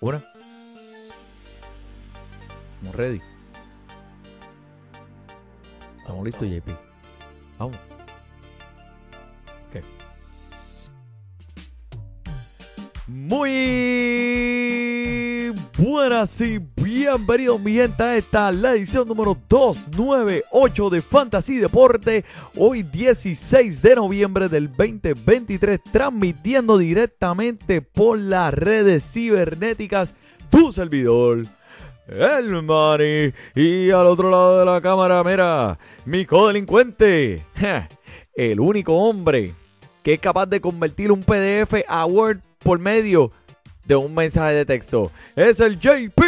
Una. Estamos ready. Estamos listos, JP. Vamos. Ok. Muy buenas y bienvenidos mi gente a esta la edición número 298 de Fantasy Deporte. Hoy 16 de noviembre del 2023 transmitiendo directamente por las redes cibernéticas tu servidor. El Mari y al otro lado de la cámara, mira, mi codelincuente, el único hombre que es capaz de convertir un PDF a Word por medio de un mensaje de texto. Es el JP.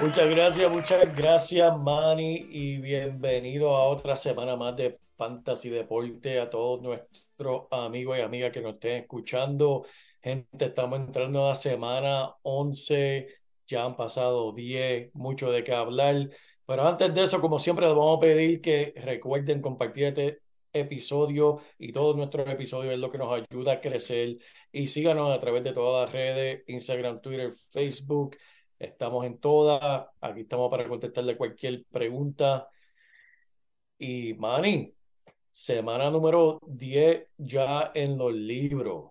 Muchas gracias, muchas gracias, Manny, y bienvenido a otra semana más de Fantasy Deporte. A todos nuestros amigos y amigas que nos estén escuchando. Gente, estamos entrando a la semana 11, ya han pasado 10, mucho de qué hablar. Pero antes de eso, como siempre, les vamos a pedir que recuerden compartir este episodio y todos nuestros episodios es lo que nos ayuda a crecer. Y síganos a través de todas las redes, Instagram, Twitter, Facebook. Estamos en todas. Aquí estamos para contestarle cualquier pregunta. Y Manny, semana número 10 ya en los libros.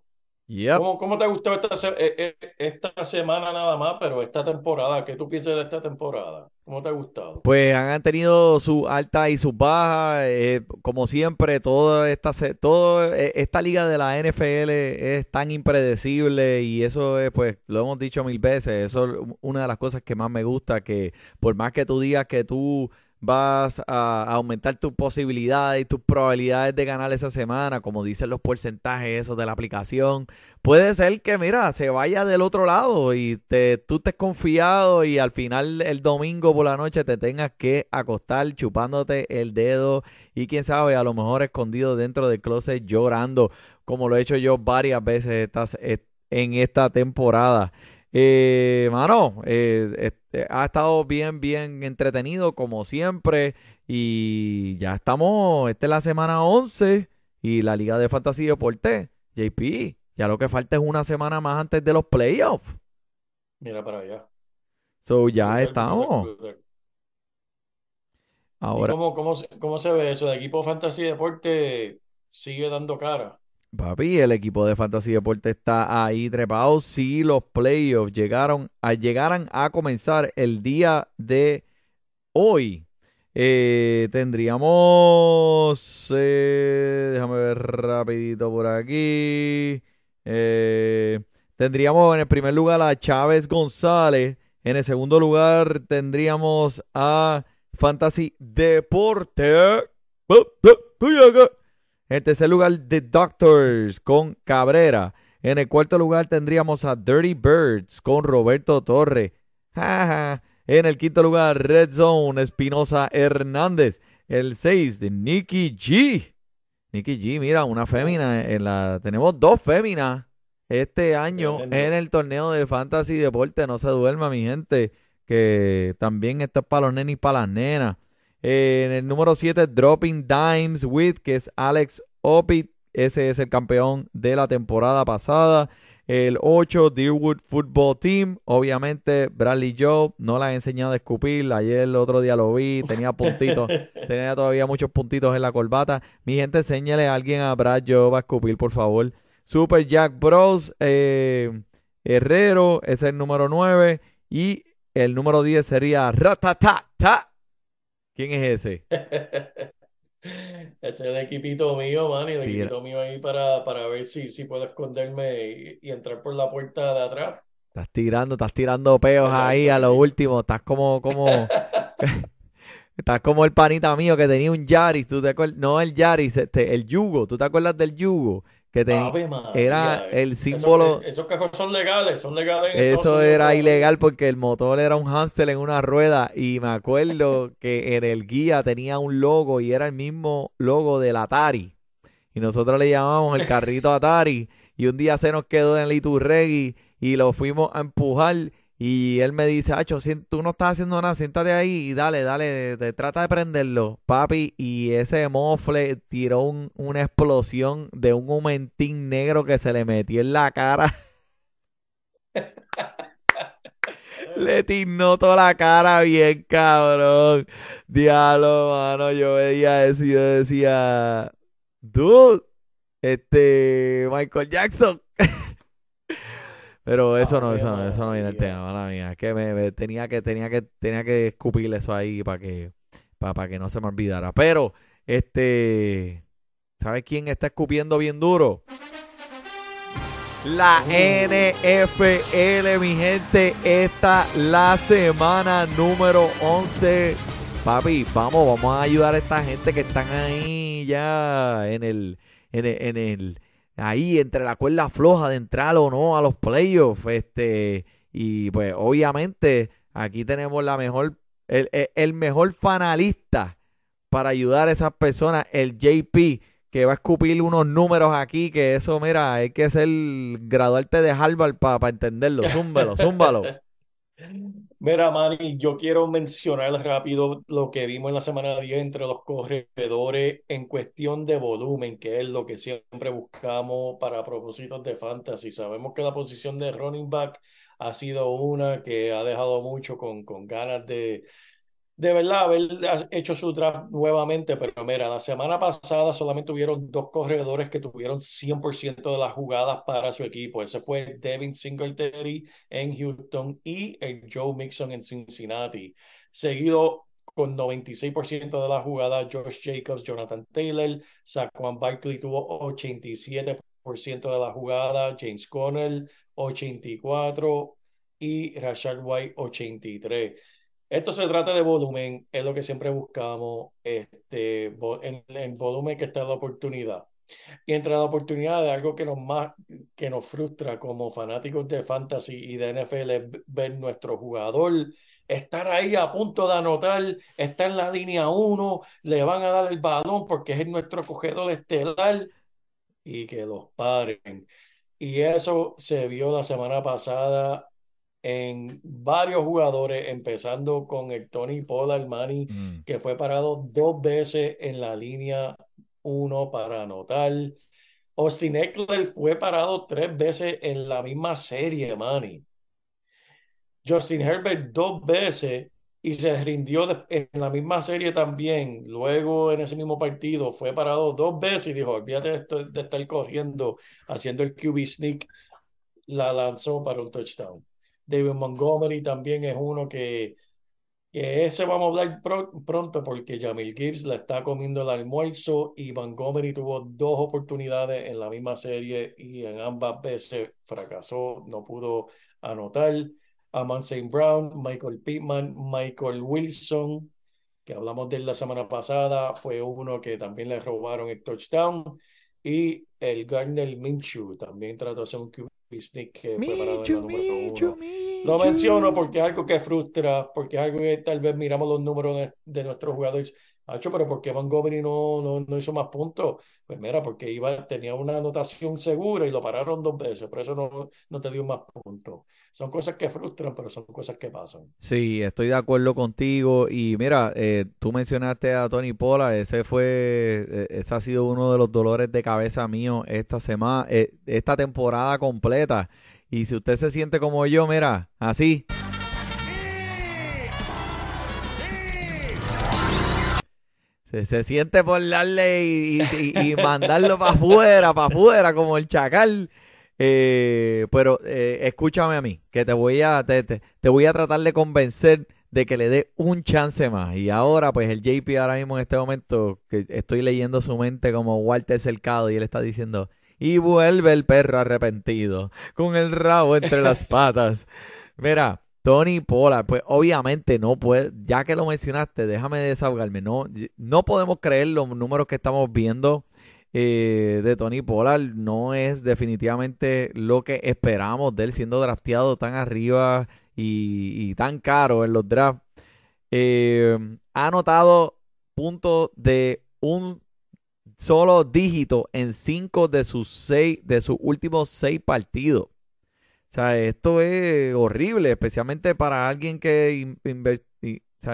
Yep. ¿Cómo, cómo te ha gustado esta, se- eh, eh, esta semana nada más, pero esta temporada? ¿Qué tú piensas de esta temporada? ¿Cómo te ha gustado? Pues han tenido sus altas y sus bajas. eh, como siempre, toda esta, todo, esta liga de la NFL es tan impredecible y eso es, pues, lo hemos dicho mil veces. Eso es una de las cosas que más me gusta, que por más que tú digas que tú vas a, aumentar tus posibilidades y tus probabilidades de ganar esa semana, como dicen los porcentajes esos de la aplicación, puede ser que, mira, se vaya del otro lado y te, tú estés confiado y al final el domingo por la noche te tengas que acostar chupándote el dedo y quién sabe, a lo mejor escondido dentro del closet llorando, como lo he hecho yo varias veces estas, est- en esta temporada. Eh, mano, eh, este, ha estado bien, bien entretenido como siempre y ya estamos, esta es la semana 11 y la Liga de Fantasy Deporte, JP, ya lo que falta es una semana más antes de los playoffs. Mira para allá. So ya Brutal, estamos. brutal, brutal. ¿Y Ahora, cómo, cómo, se- cómo se ve eso? ¿El equipo Fantasy Deporte sigue dando cara? Papi, el equipo de Fantasy Deporte está ahí trepado. Si los playoffs llegaron a, llegaran a comenzar el día de hoy, eh, tendríamos, eh, déjame ver rapidito por aquí, eh, tendríamos en el primer lugar a Chávez González, en el segundo lugar tendríamos a Fantasy Deporte. En el tercer lugar, The Doctors con Cabrera. En el cuarto lugar tendríamos a Dirty Birds con Roberto Torre. En el quinto lugar, Red Zone, Espinosa Hernández. El 6 de Nicky G. Nicky G, mira, una fémina. En la, tenemos dos féminas este año en el torneo de Fantasy Deporte. No se duerma, mi gente. Que también esto es para los nenes y para las nenas. Eh, en el número 7, Dropping Dimes with, que es Alex Opit. Ese es el campeón de la temporada pasada. El 8, Deerwood Football Team. Obviamente, Bradley Joe. No la he enseñado a escupir. Ayer el otro día lo vi. Tenía puntitos. tenía todavía muchos puntitos en la corbata. Mi gente, enséñale a alguien a Brad Joe a escupir, por favor. Super Jack Bros. eh, Herrero. Ese es el número 9. Y el número 10 sería Ratatata. ¿Quién es ese? Ese es el equipito mío, man, y el Tira. equipito mío ahí para, para ver si, si puedo esconderme y, y entrar por la puerta de atrás. Estás tirando, estás tirando peos ahí a lo último. Estás como, como, estás como el panita mío que tenía un Yaris. ¿Tú te acuerdas? No el Yaris, este, el Yugo. ¿Tú te acuerdas del Yugo? Que tenía, era el Esos- símbolo. Esos, cajos son legales, son legales en Eso era ilegal porque el motor era un hámster en una rueda y me acuerdo que en el guía tenía un logo y era el mismo logo del Atari. Y nosotros le llamamos el carrito Atari y un día se nos quedó en el Iturregui y lo fuimos a empujar y él me dice, Acho, tú no estás haciendo nada, siéntate ahí y dale, dale, te trata de prenderlo, papi. Y ese mofle tiró una explosión de un humentín negro que se le metió en la cara. le tiznó toda la cara bien, cabrón. Diablo, mano, yo veía eso y yo decía, dude, este, Michael Jackson. Pero eso no, eso no, eso no viene el tema, mala mía. Es que me, tenía que, tenía que, tenía que escupir eso ahí para que, para, que no se me olvidara. Pero, este, ¿sabes quién está escupiendo bien duro? La NFL, mi gente, esta la semana número 11. Papi, vamos, vamos a ayudar a esta gente que están ahí ya en el, en el, en el ahí entre la cuerda floja de entrar o no a los playoffs. Este, y pues obviamente aquí tenemos la mejor, el, el mejor fanalista para ayudar a esas personas, el JP que va a escupir unos números aquí, que eso, mira, hay que ser graduarte de Harvard para entenderlo. Zúmbalo, zúmbalo. Mira, Manny, yo quiero mencionar rápido lo que vimos en la semana 10 entre los corredores en cuestión de volumen, que es lo que siempre buscamos para propósitos de fantasy. Sabemos que la posición de running back ha sido una que ha dejado mucho con, con ganas de, de verdad haber hecho su draft nuevamente, pero mira, la semana pasada solamente tuvieron dos corredores que tuvieron 100% de las jugadas para su equipo. Ese fue Devin Singletary en Houston y el Joe Mixon en Cincinnati. Seguido con 96% de las jugadas, Josh Jacobs, Jonathan Taylor, Saquon Barkley tuvo 87% de la jugada, James Conner 84% y Rashad White 83%. Esto se trata de volumen, es lo que siempre buscamos, este, el volumen que está la oportunidad. Y entre la oportunidad de algo que nos más que nos frustra como fanáticos de fantasy y de NFL es ver nuestro jugador estar ahí a punto de anotar, está en la línea 1, le van a dar el balón porque es nuestro cogedor estelar y que los paren. Y eso se vio la semana pasada en varios jugadores, empezando con el Tony Pollard Manny, mm. que fue parado dos veces en la línea uno para anotar. Austin Eckler fue parado tres veces en la misma serie, Manny. Justin Herbert dos veces y se rindió en la misma serie también. Luego en ese mismo partido fue parado dos veces y dijo, olvídate de, esto, de estar corriendo, haciendo el QB sneak, la lanzó para un touchdown. David Montgomery también es uno que, que ese vamos a hablar pronto porque Jamil Gibbs le está comiendo el almuerzo y Montgomery tuvo dos oportunidades en la misma serie y en ambas veces fracasó, no pudo anotar. Amon St. Brown, Michael Pittman, Michael Wilson, que hablamos de él la semana pasada, fue uno que también le robaron el touchdown. Y el Gardner Minshew también trató de hacer un que Lo menciono porque es algo que frustra, porque es algo que tal vez miramos los números de, nuestros jugadores. Pero ¿por qué Montgomery no, no, no, hizo más puntos? Pues mira, porque iba, tenía una anotación segura y lo pararon dos veces, por eso no, no te dio más puntos. Son cosas que frustran, pero son cosas que pasan. Sí, estoy de acuerdo contigo. Y mira, eh, tú mencionaste a Tony Pollard, ese fue, eh, ese ha sido uno de los dolores de cabeza mío esta semana, eh, esta temporada completa. Y si usted se siente como yo, mira, así. Se, siente por darle y, mandarlo para afuera, para afuera, como el chacal. Eh, pero eh, escúchame a mí, que te voy a, te, te, voy a tratar de convencer de que le dé un chance más. Y ahora, pues el JP ahora mismo en este momento, que estoy leyendo su mente como Walter Cercado y él está diciendo, y vuelve el perro arrepentido, con el rabo entre las patas. Mira, Tony Pollard, pues obviamente no puede, ya que lo mencionaste, déjame desahogarme, no, no podemos creer los números que estamos viendo eh, de Tony Pollard, no es definitivamente lo que esperamos de él siendo drafteado tan arriba y, tan caro en los drafts. Eh, ha anotado puntos de un solo dígito en cinco de sus seis, de sus últimos seis partidos. O sea, esto es horrible, especialmente para alguien que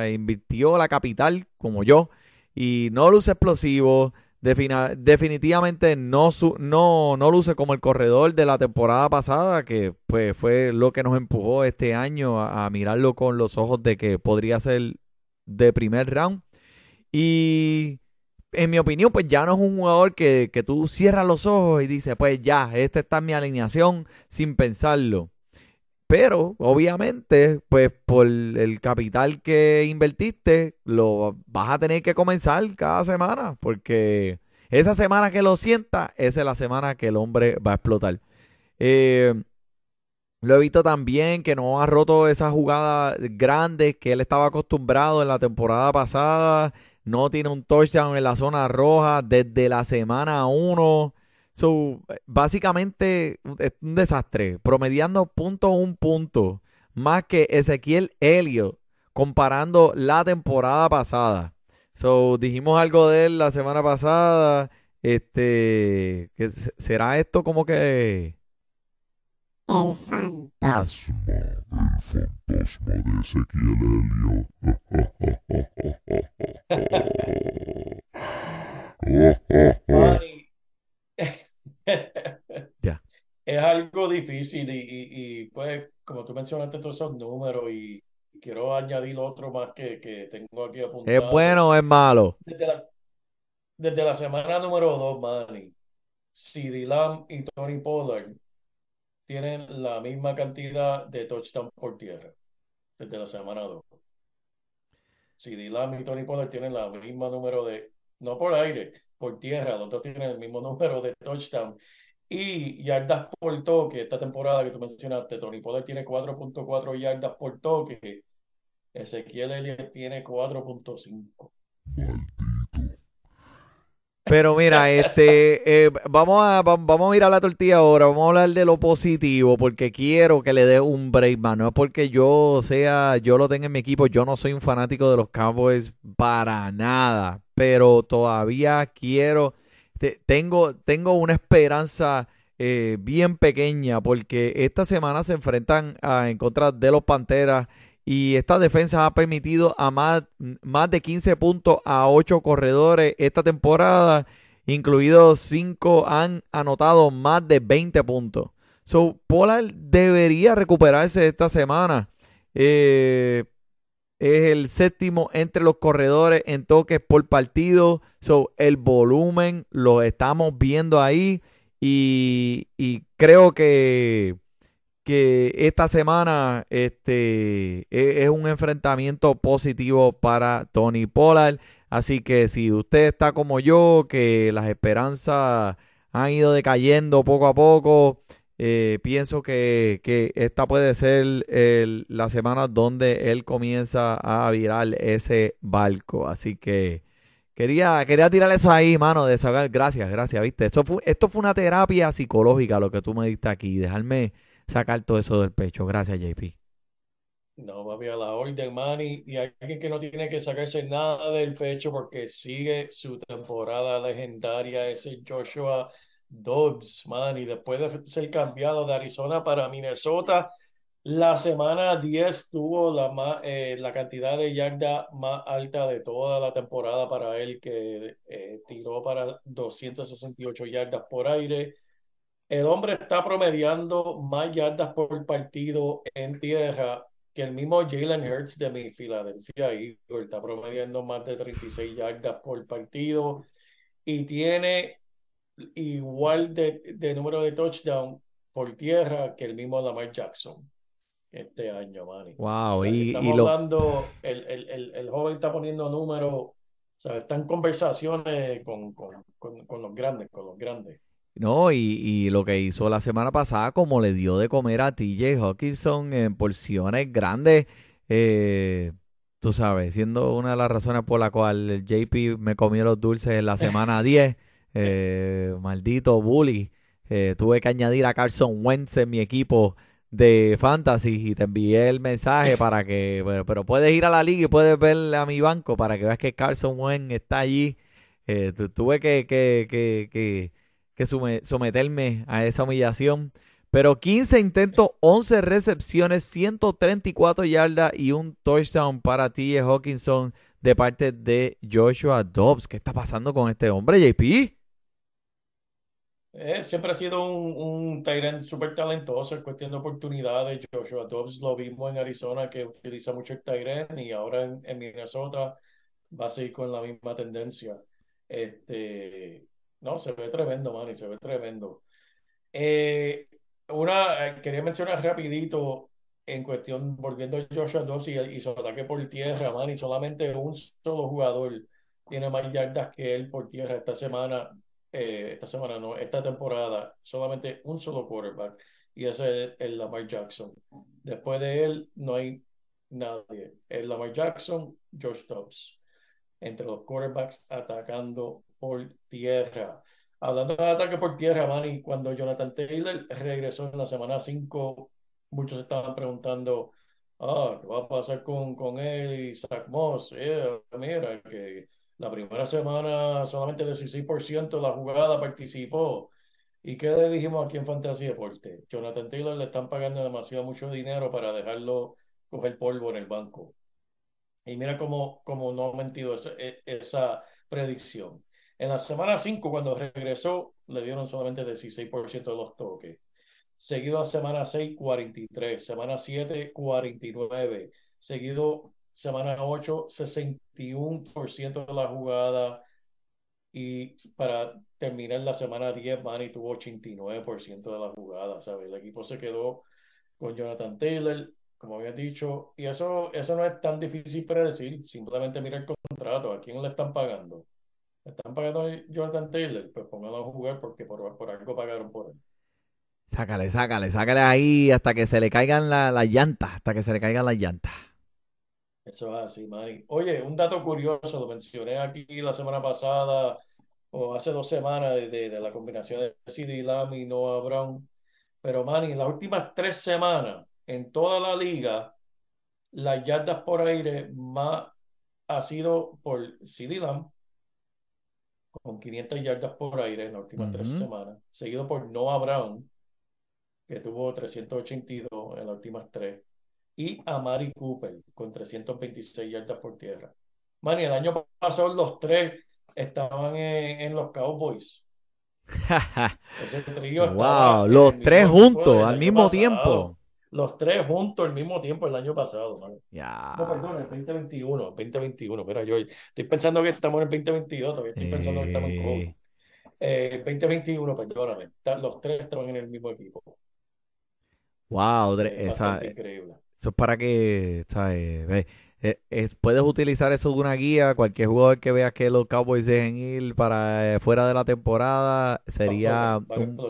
invirtió la capital como yo y no luce explosivo. definitivamente no, no, no luce como el corredor de la temporada pasada, que pues fue lo que nos empujó este año a, mirarlo con los ojos de que podría ser de primer round. Y en mi opinión, pues ya no es un jugador que, que tú cierras los ojos y dices, pues ya, esta está mi alineación sin pensarlo. Pero obviamente, pues por el capital que invertiste, lo vas a tener que comenzar cada semana, porque esa semana que lo sienta, esa es la semana que el hombre va a explotar. Eh, lo he visto también que no ha roto esas jugadas grandes que él estaba acostumbrado en la temporada pasada. No tiene un touchdown en la zona roja desde la semana 1. So, básicamente es un desastre, promediando punto un punto, más que Ezequiel Helio, comparando la temporada pasada. So, dijimos algo de él la semana pasada. Este, ¿será esto como que el fantasma, el fantasma de Ezequiel Helio? ya. Es algo difícil y, pues, como tú mencionaste todos esos números y, quiero añadir otro más que, tengo aquí apuntado. ¿Es bueno o es malo? Desde la, semana número 2, Manny, CD Lamb y Tony Pollard tienen la misma cantidad de touchdowns por tierra desde la semana 2. CD Lamb y Tony Pollard tienen la misma número de, no por aire, por tierra, los dos tienen el mismo número de touchdown. Y yardas por toque, esta temporada que tú mencionaste, Tony Pollard tiene 4.4 yardas por toque, Ezequiel Elliott tiene 4.5. Pero mira, este, eh, vamos, a, vamos a ir a la tortilla ahora, vamos a hablar de lo positivo, porque quiero que le dé un break, man. No es porque yo sea, yo lo tenga en mi equipo, yo no soy un fanático de los Cowboys para nada, pero todavía quiero, tengo, tengo una esperanza eh, bien pequeña, porque esta semana se enfrentan en contra de los Panteras y esta defensa ha permitido a más, más de 15 puntos a 8 corredores esta temporada, incluidos 5 han anotado más de 20 puntos. So, Pollard debería recuperarse esta semana. Eh, es el séptimo entre los corredores en toques por partido. So, el volumen lo estamos viendo ahí. Y creo que que esta semana este, e, es un enfrentamiento positivo para Tony Pollard. Así que si usted está como yo, que las esperanzas han ido decayendo poco a poco, eh, pienso que, esta puede ser la semana donde él comienza a virar ese barco. Así que quería, quería tirar eso ahí, mano, de sacar. Gracias, gracias, viste. Esto fue, esto fue una terapia psicológica lo que tú me diste aquí. Dejarme sacar todo eso del pecho. Gracias, JP. No, mami, a la orden, Manny. Y alguien que no tiene que sacarse nada del pecho porque sigue su temporada legendaria, ese Joshua Dobbs, Manny. Después de ser cambiado de Arizona para Minnesota, la semana 10 tuvo la, más, eh, la cantidad de yarda más alta de toda la temporada para él, que eh, tiró para 268 yardas por aire el hombre está promediando más yardas por partido en tierra que el mismo Jalen Hurts de mi Filadelfia Eagles. Está promediando más de 36 yardas por partido y tiene igual de, número de touchdown por tierra que el mismo Lamar Jackson este año, Manny. Wow, y, estamos hablando, el, el, el, joven está poniendo números, o sea, está en conversaciones con, con, con los grandes, con los grandes. No, y, lo que hizo la semana pasada, como le dio de comer a TJ Hawkinson en porciones grandes, eh, tú sabes, siendo una de las razones por la cual el JP me comió los dulces en la semana 10, eh, maldito bully, eh, tuve que añadir a Carson Wentz en mi equipo de fantasy y te envié el mensaje para que, pero, pero puedes ir a la liga y puedes ver a mi banco para que veas que Carson Wentz está allí. tuve que, que, que, que que someterme a esa humillación. Pero 15 intentos, 11 recepciones, 134 yardas y un touchdown para T.J. Hawkinson de parte de Joshua Dobbs. ¿Qué está pasando con este hombre, JP? Eh, siempre ha sido un, un Tyrant súper talentoso en cuestión de oportunidades. Joshua Dobbs lo vimos en Arizona que utiliza mucho el Tyrant y ahora en, en Minnesota va a seguir con la misma tendencia. Este, no, se ve tremendo, Manny, se ve tremendo. Eh, una, eh, quería mencionar rapidito en cuestión, volviendo a Joshua Dobbs y, y su ataque por tierra, Manny, solamente un solo jugador tiene más yardas que él por tierra esta semana eh, esta semana no, esta temporada, solamente un solo quarterback y ese es el Lamar Jackson. Después de él no hay nadie. El Lamar Jackson, Josh Dobbs, entre los quarterbacks atacando por tierra. Hablando de ataque por tierra, Manny, cuando Jonathan Taylor regresó en la semana 5, muchos estaban preguntando, ah, ¿qué va a pasar con, con él y Zach Moss? Eh, mira, que la primera semana solamente el 16% de la jugada participó. ¿Y qué le dijimos aquí en Fantasy Deporte? Jonathan Taylor le están pagando demasiado mucho dinero para dejarlo coger polvo en el banco. Y mira cómo, cómo no ha mentido esa, e, esa predicción. En la semana 5, cuando regresó, le dieron solamente 16% de los toques. Seguido a semana 6, 43. Semana 7, 49. Seguido semana 8, 61% de la jugada. Y para terminar la semana 10, Manny tuvo 89% de la jugada, ¿sabes? El equipo se quedó con Jonathan Taylor, como había dicho, y eso, eso no es tan difícil predecir, simplemente mira el contrato, ¿a quién le están pagando? ¿Le están pagando a Jonathan Taylor? Pues póngalo a jugar porque por, por algo pagaron por él. Sácale, sácale, sácale ahí hasta que se le caigan las la llantas, hasta que se le caigan las llantas. Eso es así, Manny. Oye, un dato curioso, lo mencioné aquí la semana pasada o hace dos semanas de, de, de la combinación de CD Lamb y Noah Brown. Pero, Manny, en las últimas tres semanas, en toda la liga, las yardas por aire más ha sido por CD Lamb, con 500 yardas por aire en las últimas tres semanas, seguido por Noah Brown, que tuvo 382 en las últimas tres, y Amari Cooper con 326 yardas por tierra. Manny, el año pasado los tres estaban en, en los Cowboys. Ese trío wow, los tres juntos al mismo pasado. tiempo. Los tres juntos al mismo tiempo el año pasado, Manny. Ya. No, perdón, el 2021, 2021. Mira, yo estoy pensando que estamos en el 2022, todavía estoy pensando que estamos en COVID. Eh, Eh, 2021, perdóname. Los tres estaban en el mismo equipo. wow, Es esa, bastante increíble. eso es para que, ¿sabes? Eh, es- puedes utilizar eso de una guía. Cualquier jugador que veas que los Cowboys dejen ir para eh, fuera de la temporada sería un.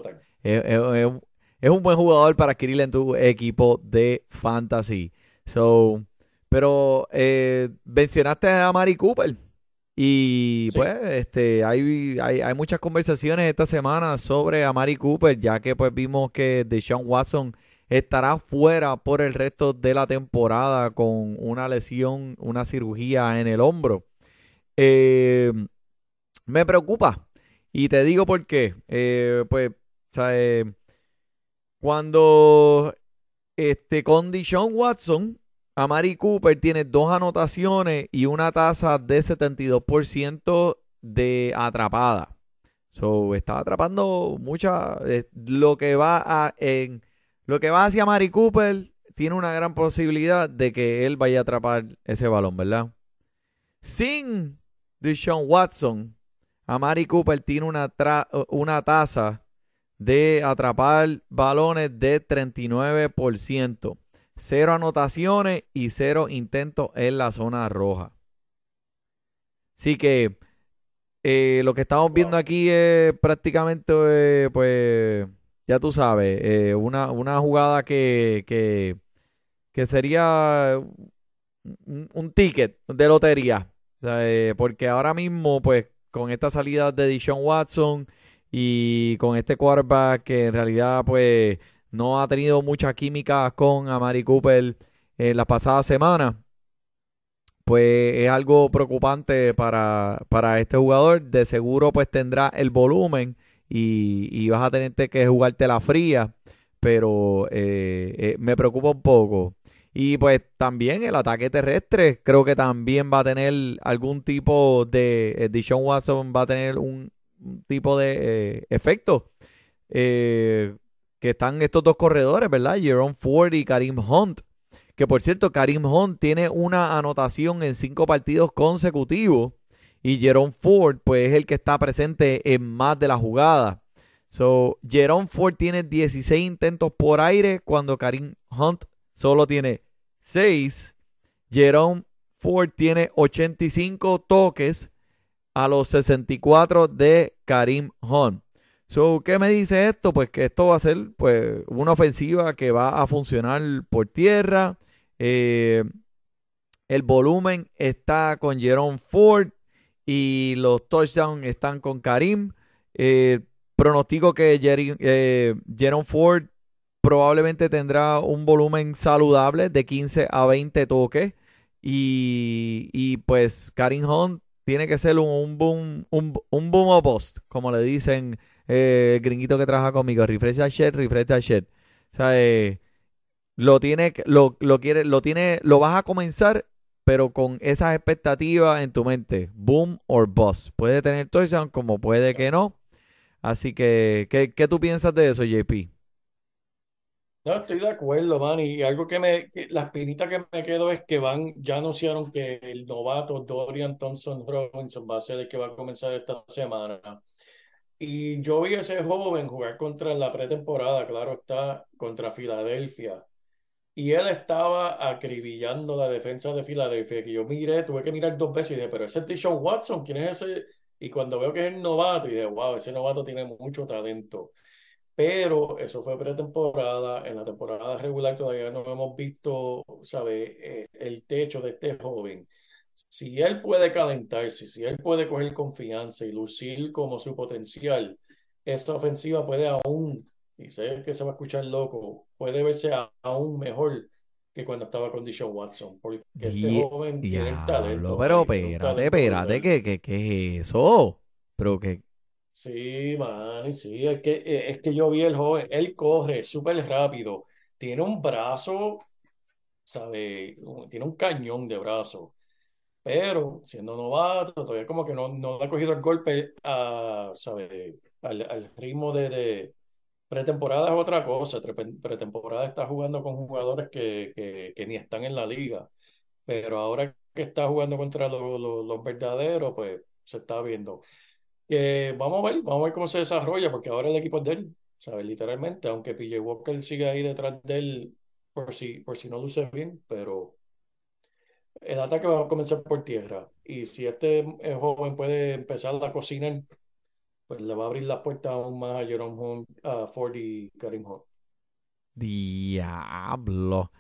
Es, un buen jugador para adquirir en tu equipo de fantasy. So, pero eh, mencionaste a Mari Cooper. Y Sí. pues, este, hay, hay, hay muchas conversaciones esta semana sobre a Mari Cooper, ya que pues vimos que Deshaun Watson estará fuera por el resto de la temporada con una lesión, una cirugía en el hombro. Eh, me preocupa. Y te digo por qué. Eh, pues, o sea, eh, cuando este, con Deshaun Watson, Amari Cooper tiene dos anotaciones y una tasa de 72% de atrapada. So, está atrapando mucha. eh, lo que va a. Lo que va hacia Amari Cooper tiene una gran posibilidad de que él vaya a atrapar ese balón, ¿verdad? Sin Deshaun Watson, Amari Cooper tiene una, una tasa de atrapar balones de 39%. Cero anotaciones y cero intentos en la zona roja. Así que eh, lo que estamos viendo aquí es prácticamente, eh, pues, ya tú sabes, eh, una, una jugada que, que, que sería un, un ticket de lotería. O sea, porque ahora mismo, pues, con esta salida de Deshaun Watson y con este quarterback que en realidad, pues, no ha tenido mucha química con Amari Cooper en las pasadas semanas, pues es algo preocupante para, para este jugador. De seguro, pues, tendrá el volumen y, vas a tener que jugarte la fría, pero eh, eh, me preocupa un poco. Y pues también el ataque terrestre, creo que también va a tener algún tipo de. Eh, Deshaun Watson va a tener un tipo de eh, efecto. Eh, que están estos dos corredores, ¿verdad? Jerome Ford y Karim Hunt. Que por cierto, Karim Hunt tiene una anotación en cinco partidos consecutivos. Y Jerome Ford, pues es el que está presente en más de la jugada. So, Jerome Ford tiene 16 intentos por aire cuando Karim Hunt solo tiene 6. Jerome Ford tiene 85 toques a los 64 de Karim Hunt. So, ¿Qué me dice esto? Pues que esto va a ser pues, una ofensiva que va a funcionar por tierra. Eh, el volumen está con Jerome Ford y los touchdowns están con Karim. Eh, pronostico que eh, Jerome Ford probablemente tendrá un volumen saludable de 15 a 20 toques. Y, y pues Karim Hunt tiene que ser un, boom, un, boom o post, como le dicen eh, el gringuito que trabaja conmigo, refresh that shit, refresh that shit. O sea, eh, lo tiene, lo, lo quiere, lo tiene, lo vas a comenzar, pero con esas expectativas en tu mente. Boom or bust. Puede tener touchdown como puede que no. Así que, ¿qué, qué tú piensas de eso, JP? No, estoy de acuerdo, man. Y algo que me, que- la espinita que me quedo es que van, ya anunciaron que el novato Dorian Thompson Robinson va a ser el que va a comenzar esta semana. Y yo vi a ese joven jugar contra en la pretemporada, claro está, contra Filadelfia. Y él estaba acribillando la defensa de Filadelfia, que yo miré, tuve que mirar dos veces y dije, pero ese es Deshaun Watson, ¿quién es ese? Y cuando veo que es el novato, y dije, wow, ese novato tiene mucho talento. Pero eso fue pretemporada, en la temporada regular todavía no hemos visto, ¿sabe? Eh, el techo de este joven. Si él puede calentarse, si él puede coger confianza y lucir como su potencial, esta ofensiva puede aún, y sé que se va a escuchar loco, puede verse a- aún mejor que cuando estaba con Deshaun Watson, porque este Die- joven tiene el Diablo, talento, pero espérate, espérate. ¿qué, qué, qué es eso? Pero que, Sí, man, sí, es que, eh, es que yo vi el joven, él corre súper rápido, tiene un brazo, ¿sabe? Tiene un cañón de brazo, pero siendo novato, todavía como que no, no ha cogido el golpe a, ¿sabe? Al, ritmo de, de pretemporada es otra cosa, pretemporada está jugando con jugadores que, que, que ni están en la liga, pero ahora que está jugando contra los, los, los verdaderos, pues se está viendo. Que vamos a ver, vamos a ver cómo se desarrolla, porque ahora el equipo es de él, ¿sabes? Literalmente, aunque PJ Walker sigue ahí detrás de él por si, por si no luce bien, pero el ataque va a comenzar por tierra. Y si este eh, joven puede empezar a cocinar, pues le va a abrir las puertas aún más a Jerome Hunt, a Ford y Karim Hunt. diablo.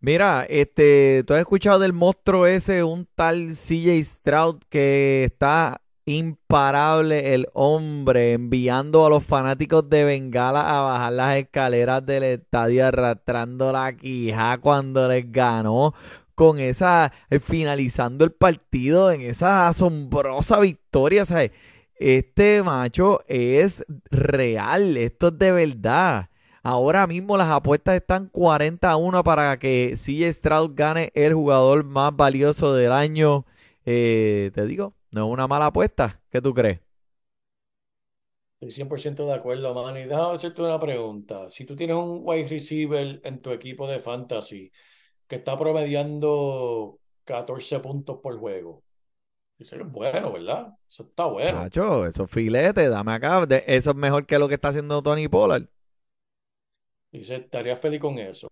Mira, este, ¿tú has escuchado del monstruo ese, un tal CJ Stroud que está imparable el hombre, enviando a los fanáticos de Bengala a bajar las escaleras del estadio arrastrando la quija cuando les ganó con esa, eh, finalizando el partido en esa asombrosa victoria, ¿sabes? Este macho es real, esto es de verdad. Ahora mismo las apuestas están 40 a 1 para que CJ Stroud gane el jugador más valioso del año. Eh, te digo, no es una mala apuesta. ¿Qué tú crees? Estoy 100% de acuerdo, man. Y déjame hacerte una pregunta. Si tú tienes un wide receiver en tu equipo de fantasy que está promediando 14 puntos por juego, eso es bueno, ¿verdad? Eso está bueno. Macho, esos filetes, dame acá. eso es mejor que lo que está haciendo Tony Pollard. Se estaría feliz con eso.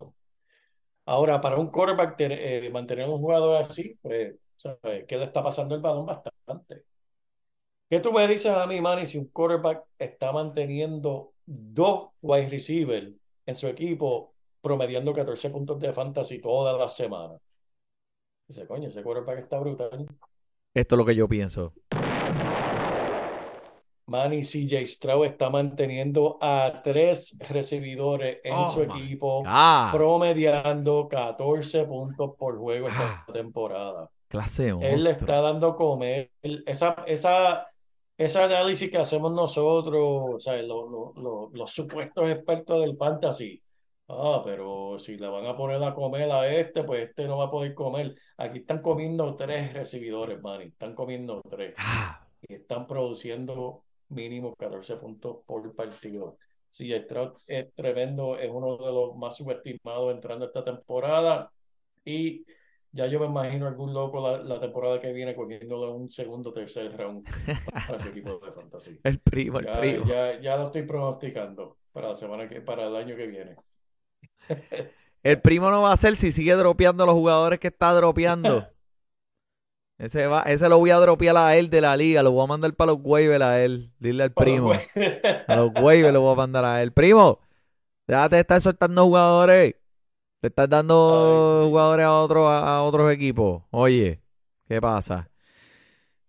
Ahora, para un quarterback eh, mantener un jugador así, pues, ¿sabes? ¿Qué le está pasando el balón bastante? ¿Qué tú me dices a mí, Manny, si un quarterback está manteniendo dos wide receivers en su equipo promediando 14 puntos de fantasy todas las semanas? Dice, coño, ese quarterback está brutal. Esto es lo que yo pienso. Manny CJ Stroud está manteniendo a tres recibidores en Oh su equipo, God. promediando 14 puntos por juego esta Ah. temporada. Clase Él le está dando comer. Esa, esa, ese análisis que hacemos nosotros, o sea, lo- lo- lo- los supuestos expertos del fantasy, Ah, pero si le van a poner a comer a este, pues este no va a poder comer. Aquí están comiendo tres recibidores, Manny. Están comiendo tres. Ah, Y están produciendo mínimo 14 puntos por partido. Sí, Stroud es tremendo. Es uno de los más subestimados entrando esta temporada. Y ya yo me imagino algún loco la, la temporada que viene cogiéndole un segundo tercer round para su equipo de fantasy. el primo, el Ya, primo. ya, ya lo estoy pronosticando para la semana que, para el año que viene. El primo no va a ser si sigue dropeando a los jugadores que está dropeando. Ese, va, ese lo voy a dropear a él de la liga. Lo voy a mandar para los waivers a él. Dile al primo. A los waivers lo voy a mandar a él. Primo, déjate de estar soltando jugadores. Le estás dando Ay, sí. jugadores a, otros a, a otros equipos. Oye, ¿qué pasa?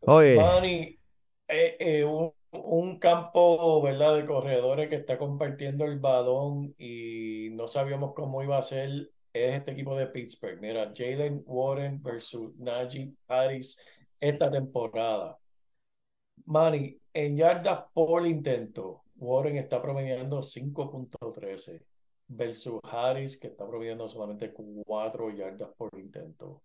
Oye, Manny, eh, eh, un, un campo, ¿verdad? de corredores que está compartiendo el balón y no sabíamos cómo iba a ser es este equipo de Pittsburgh. Mira, Jalen Warren versus Najee Harris esta temporada. Manny, en yardas por intento, Warren está promediando 5.13 versus Harris, que está promediando solamente 4 yardas por intento.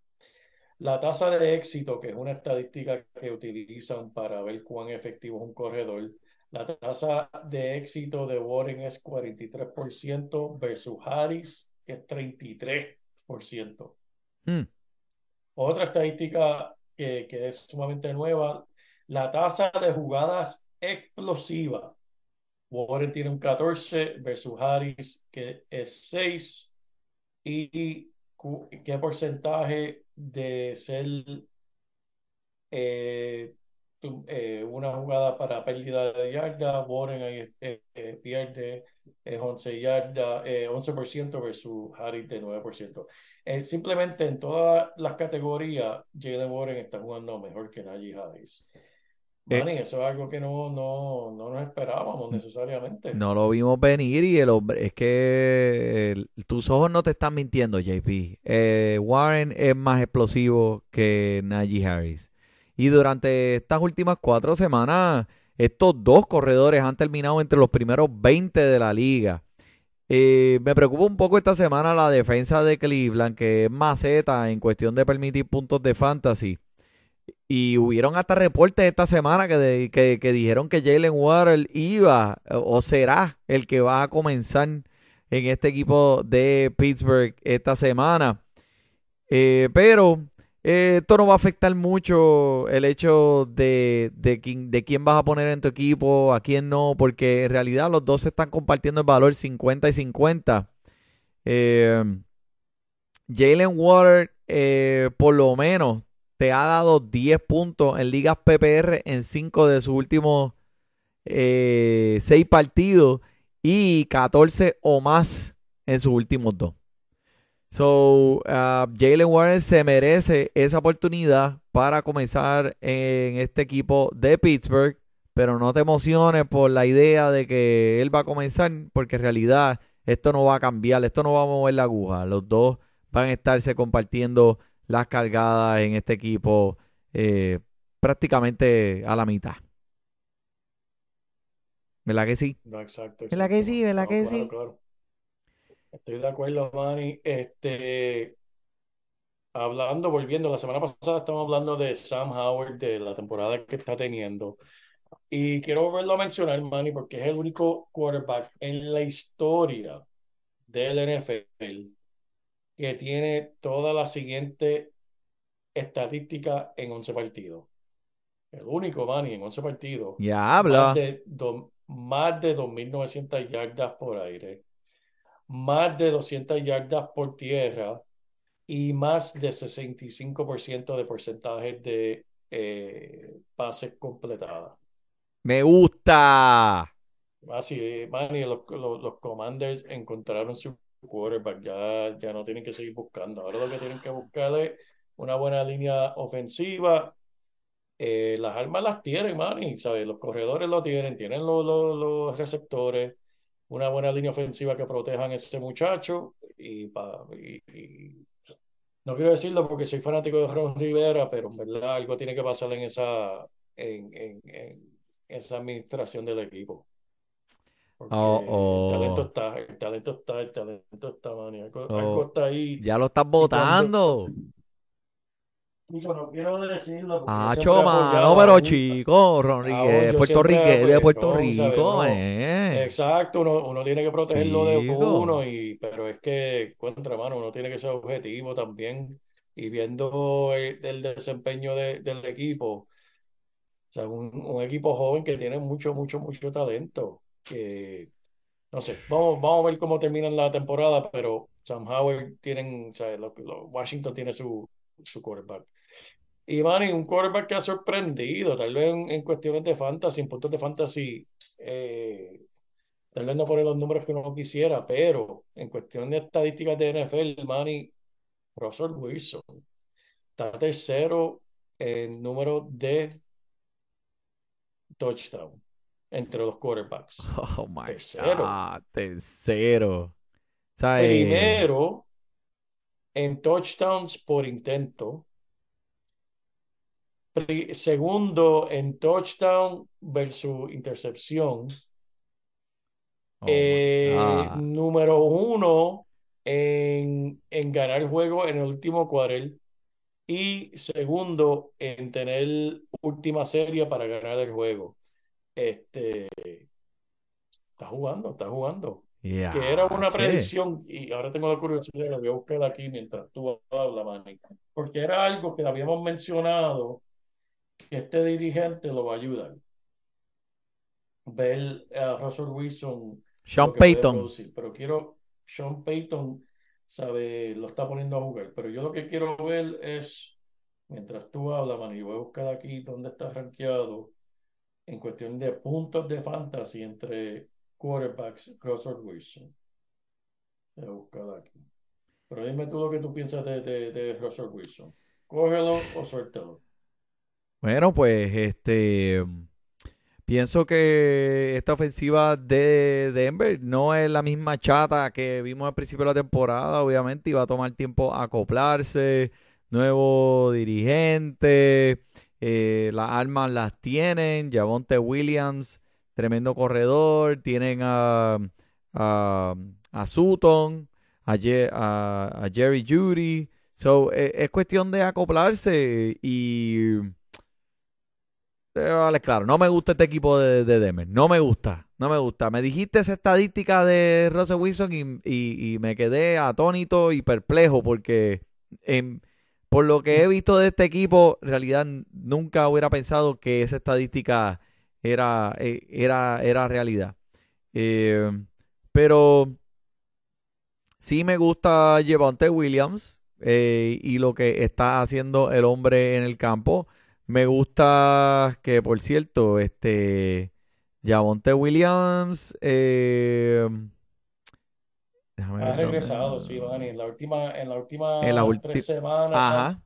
La tasa de éxito, que es una estadística que utilizan para ver cuán efectivo es un corredor, la tasa de éxito de Warren es 43% versus Harris, que es 33%. hmm, Otra estadística que, que es sumamente nueva, la tasa de jugadas explosivas. Warren tiene un 14 versus Harris, que es 6. ¿Y qué porcentaje de ser eh, tu- eh, una jugada para pérdida de yarda? Warren ahí eh, eh, pierde es 11 yardas, eh, 11% versus Harris de 9%. Eh, simplemente en todas las categorías, Jalen Warren está jugando mejor que Najee Harris. Eh, Manny, eso es algo que no, no, no nos esperábamos necesariamente. no lo vimos venir y el hombre, es que el- tus ojos no te están mintiendo, JP. Eh, Warren es más explosivo que Najee Harris. Y durante estas últimas cuatro semanas, estos dos corredores han terminado entre los primeros 20 de la liga. Eh, me preocupa un poco esta semana la defensa de Cleveland, que es maceta en cuestión de permitir puntos de fantasy. Y hubieron hasta reportes esta semana que, que, que dijeron que Jalen Waddle iba eh, o será el que va a comenzar en este equipo de Pittsburgh esta semana. Eh, pero eh, esto no va a afectar mucho el hecho de, de, quién, de quién vas a poner en tu equipo, a quién no, porque en realidad los dos se están compartiendo el valor 50 y 50. Eh, Jalen Water, por lo menos, te ha dado 10 puntos en ligas PPR en 5 de sus últimos 6 partidos y 14 o más en sus últimos 2. So, uh, Jalen Warren se merece esa oportunidad para comenzar en este equipo de Pittsburgh, pero no te emociones por la idea de que él va a comenzar, porque en realidad esto no va a cambiar, esto no va a mover la aguja. Los dos van a estarse compartiendo las cargadas en este equipo eh, prácticamente a la mitad. ¿Verdad que sí? No, exacto, ¿Verdad que exacto. sí? ¿Verdad No, que claro, sí? claro. Estoy de acuerdo, Manny. Este, hablando, volviendo, la semana pasada estábamos hablando de Sam Howard, de la temporada que está teniendo. Y quiero volverlo a mencionar, Manny, porque es el único quarterback en la historia del NFL que tiene toda la siguiente estadística en 11 partidos. El único, Manny, en 11 partidos. Ya Más habla. de, do- más de 2.900 yardas por aire, más de 200 yardas por tierra y más de 65% de porcentaje de eh, pases completadas. Me gusta. Así, Manny, los, los, los Commanders encontraron su quarterback, ya, ya no tienen que seguir buscando. Ahora lo que tienen que buscar es una buena línea ofensiva. Eh, las armas las tienen, Manny, ¿sabes? Los corredores lo tienen, tienen los, los, los receptores, una buena línea ofensiva que protejan a ese muchacho. Y, no quiero decirlo porque soy fanático de Ron Rivera, pero en verdad algo tiene que pasar en esa, en, en esa administración del equipo. Porque Oh, oh. el talento está, el talento está, el talento está. Algo, Oh. algo está ahí. Ya lo estás votando. Chico, no quiero decirlo Ah, choma, no, pero chico, a Ronri- un- eh, Puerto Rico, de Puerto. Rico, No, eh. Exacto, uno, uno tiene que protegerlo de uno, y, pero es que, contra mano, uno tiene que ser objetivo también. Y viendo el, el desempeño de- del equipo, o sea, un, un equipo joven que tiene mucho, mucho, mucho talento. No sé, vamos, vamos a ver cómo terminan la temporada, pero Sam Howard tienen, o sea, Washington tiene su, su quarterback. Y Manny, un quarterback que ha sorprendido, tal vez en, en cuestiones de fantasy, en puntos de fantasy, eh, tal vez no pone los números que uno quisiera, pero en cuestión de estadísticas de NFL, Manny, Russell Wilson está tercero en número de touchdown entre los quarterbacks. Oh my Tercero. God, tercero. Primero en touchdowns por intento. Segundo en touchdown versus intercepción. Oh Eh, número uno en, en ganar juego en el último cuarel. Y segundo en tener última serie para ganar el juego. Este, está jugando, está jugando. Ya, que era una che. predicción, y ahora tengo la curiosidad, lo voy a buscar aquí mientras tú hablas, Manny, porque era algo que habíamos mencionado, que este dirigente lo va a ayudar. Ver a Russell Wilson Sean Payton. producir, pero quiero, Sean Payton, sabe, lo está poniendo a jugar, pero yo lo que quiero ver es, mientras tú hablas, Manny, voy a buscar aquí dónde está rankeado en cuestión de puntos de fantasy entre quarterbacks Russell Wilson. Voy aquí. Pero dime tú lo que tú piensas de, de, de Russell Wilson. Cógelo o suéltalo. Bueno, pues este pienso que esta ofensiva de Denver no es la misma chata que vimos al principio de la temporada, obviamente, y va a tomar tiempo acoplarse, nuevo dirigente, eh, las armas las tienen, Javonte Williams, tremendo corredor, tienen a, a, a Sutton, a, Jerry Judy, so, eh, es cuestión de acoplarse y eh, Vale, claro, no me gusta este equipo de, de Denver. No me gusta, no me gusta. Me dijiste esa estadística de Russell Wilson y, y- me quedé atónito y perplejo porque em, por lo que he visto de este equipo, en realidad nunca hubiera pensado que esa estadística era, eh, era, era realidad. Eh, pero sí me gusta Javonte Williams eh, y lo que está haciendo el hombre en el campo. Me gusta que, por cierto, este Javonte Williams déjame Ha regresado, sí, Manny. En la última, en la última En la ulti- tres semanas, Ajá.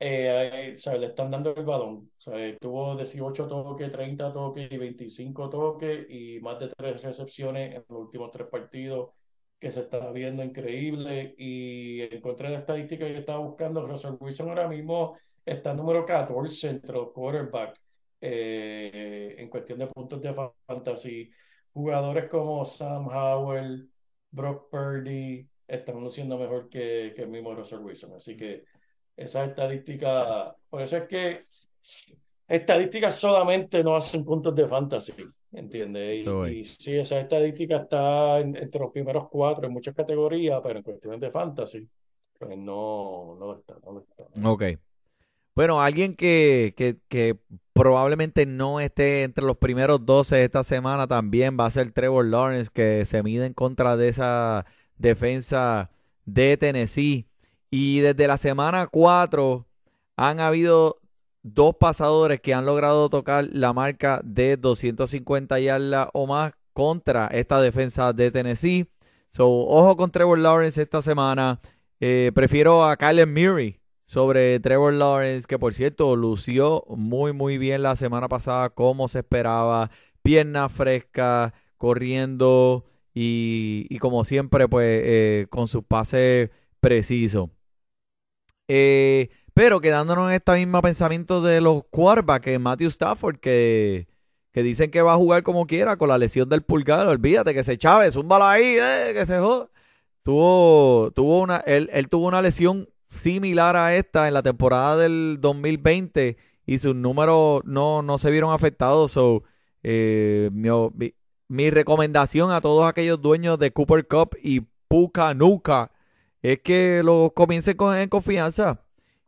eh, eh, o sea, le están dando el balón. O sea, tuvo 18 toques, 30 toques y 25 toques y más de tres recepciones en los últimos tres partidos que se está viendo increíble. Y encontré la estadística que estaba buscando. Russell Wilson ahora mismo está número 14 entre los quarterbacks eh, en cuestión de puntos de fantasy. Jugadores como Sam Howell, Brock Purdy están luciendo mejor que, que el mismo Russell Wilson. Así que esa estadística, por eso es que estadísticas solamente no hacen puntos de fantasy, ¿entiendes? Y, y sí, esa estadística está en- entre los primeros cuatro en muchas categorías, pero en cuestiones de fantasy, pues no, no lo está, no lo está. Ok. Bueno, alguien que, que, probablemente no esté entre los primeros 12 de esta semana también va a ser Trevor Lawrence, que se mide en contra de esa defensa de Tennessee. Y desde la semana 4 han habido dos pasadores que han logrado tocar la marca de 250 yardas o más contra esta defensa de Tennessee. So, ojo con Trevor Lawrence esta semana. Eh, prefiero a Kyler Murray sobre Trevor Lawrence, que por cierto lució muy muy bien la semana pasada como se esperaba, pierna fresca, corriendo y, y como siempre pues eh, con sus pases precisos. Eh, pero quedándonos en este mismo pensamiento de los quarterbacks, Matthew Stafford, que, que dicen que va a jugar como quiera con la lesión del pulgar. Olvídate que se un bala ahí, eh, que se joda. Tuvo, tuvo una, él, él tuvo una lesión similar a esta en la temporada del 2020 y sus números no, no se vieron afectados. So, eh, mi, recomendación a todos aquellos dueños de Cooper Cup y Puka Nuka es que lo comiencen con, en confianza.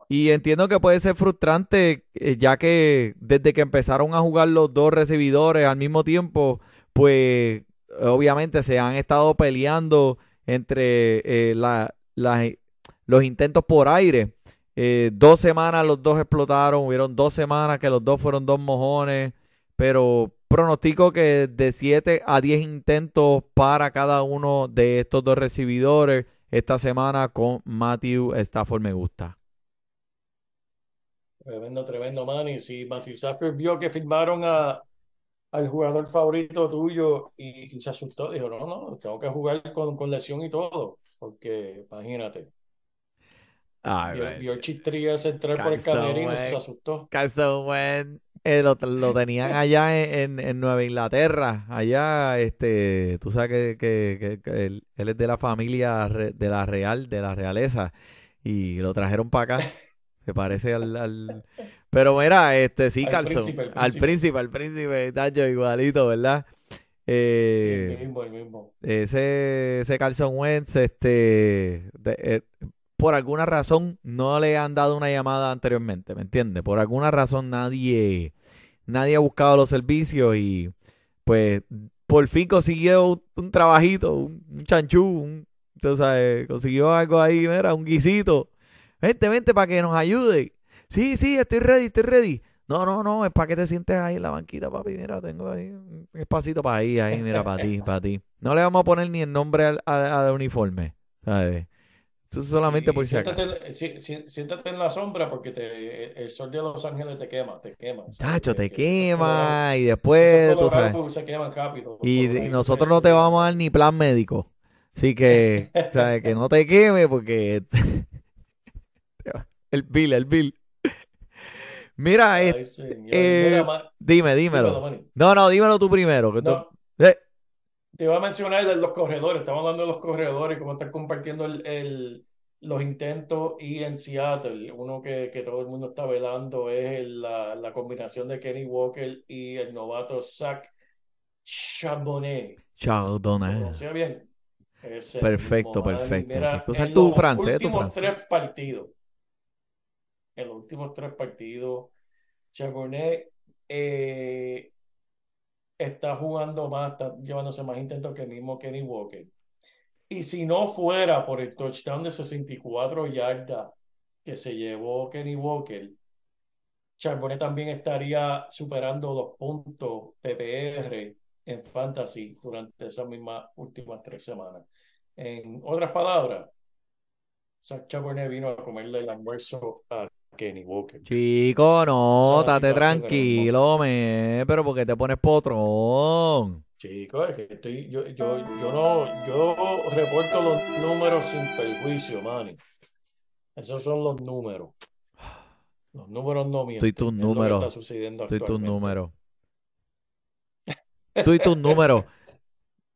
Y entiendo que puede ser frustrante, eh, ya que desde que empezaron a jugar los dos recibidores al mismo tiempo, pues obviamente se han estado peleando entre eh, la- la- los intentos por aire. Eh, dos semanas los dos explotaron, hubieron dos semanas que los dos fueron dos mojones, pero pronostico que de 7 a 10 intentos para cada uno de estos dos recibidores esta semana con Matthew Stafford me gusta. Tremendo, tremendo, Manny. Si Matthew Stafford vio que firmaron a, al jugador favorito tuyo y, y se asustó, dijo, no, no, tengo que jugar con, con lesión y todo, porque imagínate, Ay, vio, vio ese entrar por el camerino y se asustó. Carson Wentz, eh, lo, lo tenían allá en, en- en Nueva Inglaterra. Allá, este, tú sabes que, que- que- que él, él es de la familia de la real, de la realeza. Y lo trajeron para acá. Se parece al, al- Pero mira, este, sí, Al Carson. príncipe, al príncipe. al príncipe, tacho, igualito, ¿verdad? El mismo, el mismo. ese, ese Carson Wentz, este, de- eh, por alguna razón no le han dado una llamada anteriormente, ¿me entiendes? Por alguna razón nadie, nadie ha buscado los servicios y pues por fin consiguió un, un trabajito, un, un chanchú, un, tú sabes, consiguió algo ahí, mira, un guisito. Vente, vente para que nos ayude. Sí, sí, estoy ready, estoy ready. No, no, no, es para que te sientes ahí en la banquita, papi. Mira, tengo ahí un espacito para ahí, ahí, mira, para ti, para ti. No le vamos a poner ni el nombre al, al- al uniforme, ¿sabes? Es solamente por si siéntate, acaso. siéntate en la sombra porque te, el sol de Los Ángeles te quema, te quema. Chacho, te quema y después, tú sabes. colorados se queman rápido. los Y, nosotros no te vamos a dar ni plan médico. Así que, ¿sabes? Que no te queme porque el bill, el bill. Mira, eh, Ay, señor. eh, Mira, dime, dímelo. No, no, dímelo tú primero. que tú- No, Eh, te iba a mencionar de los corredores. Estamos hablando de los corredores, cómo están compartiendo el, el- los intentos y en Seattle. Uno que, que todo el mundo está velando es el- la, la combinación de Kenny Walker y el novato Zach Charbonnet. Chardonnay. ¿Pronuncia bien? Perfecto, perfecto. Mira, en tu los últimos tres partidos, en los últimos tres partidos, Charbonnet eh, está jugando más, está llevándose más intentos que el mismo Kenny Walker. Y si no fuera por el touchdown de 64 yardas que se llevó Kenny Walker, Charbonnet también estaría superando los puntos PPR en fantasy durante esas mismas últimas tres semanas. En otras palabras, Zach Charbonnet vino a comerle el almuerzo a Kenny Walker. Chico, no, estate tranquilo, me, pero porque te pones potrón. Chicos, es que estoy, yo, yo, yo no, yo reporto los números sin perjuicio, Manny. Esos son los números. Los números no mienten. Tú y tus números. está sucediendo Tú y tus números. Tú y tus números.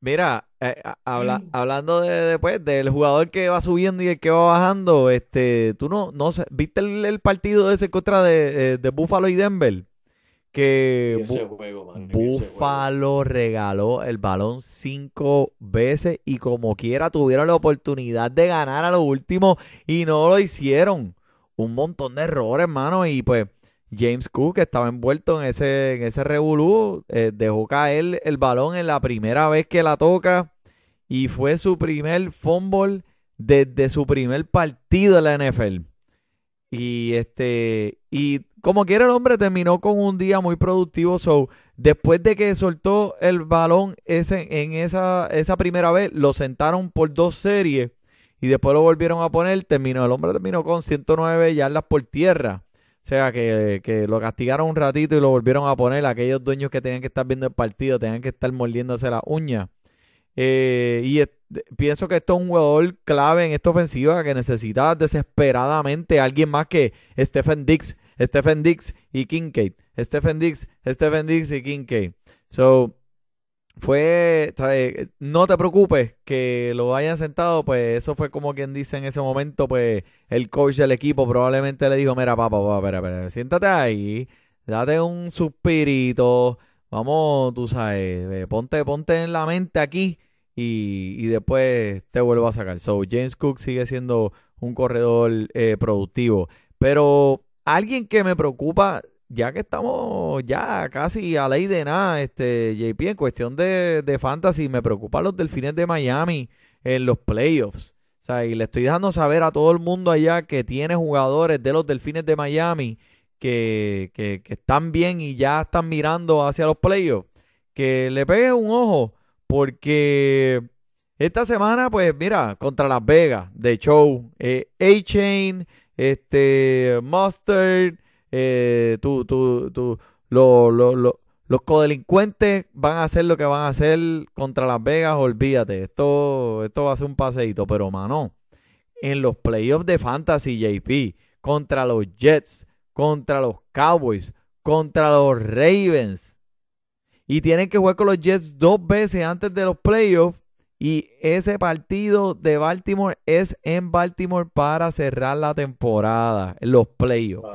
Mira, eh, habla- hablando de, de, pues, del jugador que va subiendo y el que va bajando, este, tú no, no sé, ¿viste el, el partido ese contra de, eh, de Buffalo y Denver? Que. Buffalo regaló el balón cinco veces y como quiera tuvieron la oportunidad de ganar a lo último y no lo hicieron. Un montón de errores, hermano, y pues James Cook que estaba envuelto en ese, en ese revolú, eh, dejó caer el balón en la primera vez que la toca y fue su primer fumble desde su primer partido en la NFL. Y este, y como quiera el hombre terminó con un día muy productivo. So, después de que soltó el balón ese, en esa, esa primera vez, lo sentaron por dos series y después lo volvieron a poner. Terminó, el hombre terminó con 109 yardas por tierra. Sea que, que lo castigaron un ratito y lo volvieron a poner. Aquellos dueños que tenían que estar viendo el partido tenían que estar mordiéndose las uñas. Eh, y pienso que esto es un jugador clave en esta ofensiva que necesita desesperadamente alguien más que Stephen Dix Stephen Dix y Kincaid. Stephen Dix, Stephen Dix y Kincaid. So, fue, ¿sabes? no te preocupes que lo hayan sentado, pues eso fue como quien dice en ese momento, pues el coach del equipo probablemente le dijo, mira papá, papá, espera, espera, siéntate ahí, date un suspirito, vamos, tú sabes, ponte, ponte en la mente aquí y, y después te vuelvo a sacar. So, James Cook sigue siendo un corredor eh, productivo, pero alguien que me preocupa ya que estamos ya casi a ley de nada, este, JP, en cuestión de, de fantasy, me preocupan los delfines de Miami en los playoffs. O sea, y le estoy dejando saber a todo el mundo allá que tiene jugadores de los delfines de Miami que, que, están bien y ya están mirando hacia los playoffs. Que le pegue un ojo, porque esta semana, pues mira, contra Las Vegas, de show, eh, A-Chain, este, Mustard eh, tú, tú, tú, lo- lo- lo- los codelincuentes van a hacer lo que van a hacer contra Las Vegas, olvídate, esto, esto va a ser un paseíto, pero mano, en los playoffs de Fantasy JP, contra los Jets, contra los Cowboys, contra los Ravens, y tienen que jugar con los Jets dos veces antes de los playoffs. Y ese partido de Baltimore es en Baltimore para cerrar la temporada, los playoffs.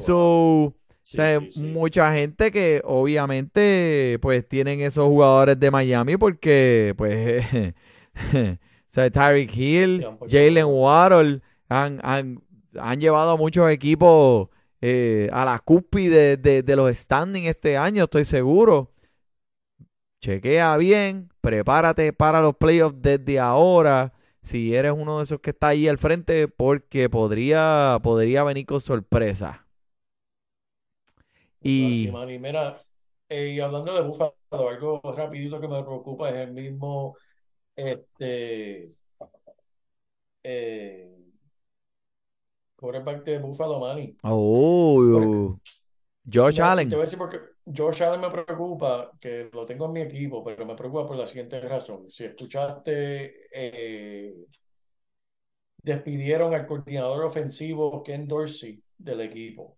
So, Sí, o sea, sí, sí. mucha gente que obviamente pues tienen esos jugadores de Miami porque pues o sea, Tyreek Hill, Jalen Waddle han, han, han llevado a muchos equipos eh, a la cúspide de, de los standings este año, estoy seguro. Chequea bien, prepárate para los playoffs desde ahora. Si eres uno de esos que está ahí al frente, porque podría, podría venir con sorpresa. Y Manny. Mira, eh, y hablando de Búfalo, algo rapidito que me preocupa es el mismo este eh, quarterback de Búfalo, Manny. Oh, Me- Allen. Te voy a decir porque Josh Allen me preocupa, que lo tengo en mi equipo, pero me preocupa por la siguiente razón. Si escuchaste, eh, despidieron al coordinador ofensivo Ken Dorsey del equipo.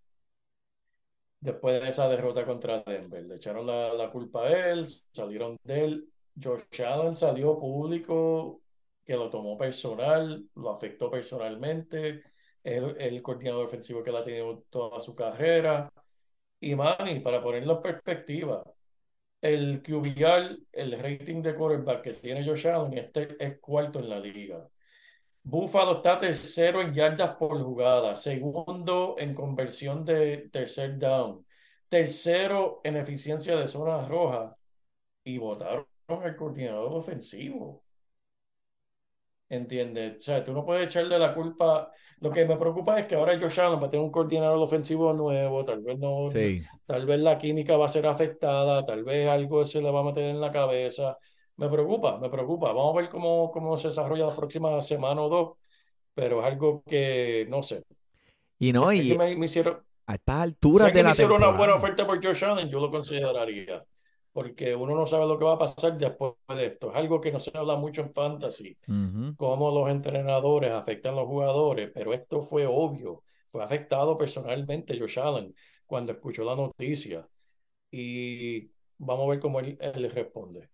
Después de esa derrota contra Denver, le echaron la, la culpa a él, salieron de él. Josh Allen salió público que lo tomó personal, lo afectó personalmente. Es el, el coordinador ofensivo que la ha tenido toda su carrera. Y Manny, para ponerlo en perspectiva, el QBR, el rating de quarterback que tiene Josh Allen, este es cuarto en la liga. Buffalo está tercero en yardas por jugada, segundo en conversión de tercer down, tercero en eficiencia de zona roja y votaron al coordinador ofensivo. ¿Entiendes? O sea, tú no puedes echarle la culpa. Lo que me preocupa es que ahora Josh Allen va a tener un coordinador ofensivo nuevo, tal vez no, Sí. Tal vez la química va a ser afectada, tal vez algo se le va a meter en la cabeza. Me preocupa, me preocupa. Vamos a ver cómo, cómo se desarrolla la próxima semana o dos, pero es algo que no sé. Y no, es que y me, me hicieron, a estas alturas de que me la hicieron una buena temporada. oferta por Josh Allen, yo lo consideraría, porque uno no sabe lo que va a pasar después de esto. Es algo que no se habla mucho en fantasy, Ujú. cómo los entrenadores afectan a los jugadores, pero esto fue obvio. Fue afectado personalmente Josh Allen cuando escuchó la noticia. Y vamos a ver cómo él, él responde.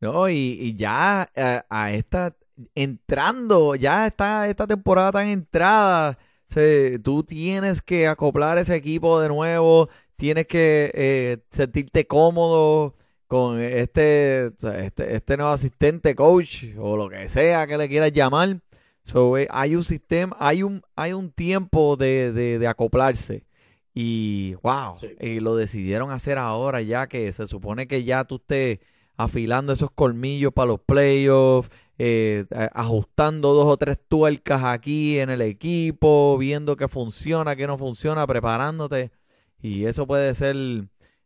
No, y, y ya eh, a esta, entrando, ya está esta temporada tan entrada, se- tú tienes que acoplar ese equipo de nuevo, tienes que eh, sentirte cómodo con este, este, este nuevo asistente coach o lo que sea que le quieras llamar. So, eh, hay un sistema, hay un, hay un tiempo de, de, de acoplarse. Y wow, Sí. y lo decidieron hacer ahora ya que se supone que ya tú estés afilando esos colmillos para los playoffs, eh, ajustando dos o tres tuercas aquí en el equipo, viendo qué funciona, qué no funciona, preparándote. Y eso puede ser,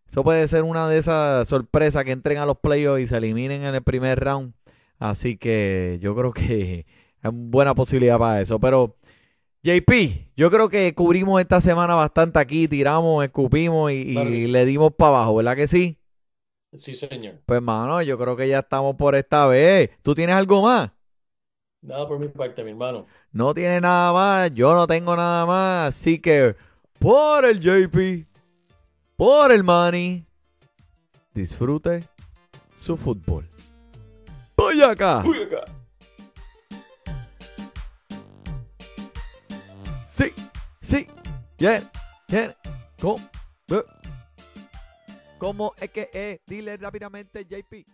eso puede ser una de esas sorpresas que entren a los playoffs y se eliminen en el primer round. Así que yo creo que es una buena posibilidad para eso. Pero JP, yo creo que cubrimos esta semana bastante aquí, tiramos, escupimos y, Claro sí. le dimos para abajo, ¿verdad que sí? Sí, señor. Pues, mano, yo creo que ya estamos por esta vez. ¿Tú tienes algo más? Nada por mi parte, mi hermano. No tiene nada más, yo no tengo nada más. Así que, por el JP, por el Money, disfrute su fútbol. ¡Voy acá! ¡Voy acá! Sí, sí, yeah, yeah, go, como es que es? Dile rápidamente, JP.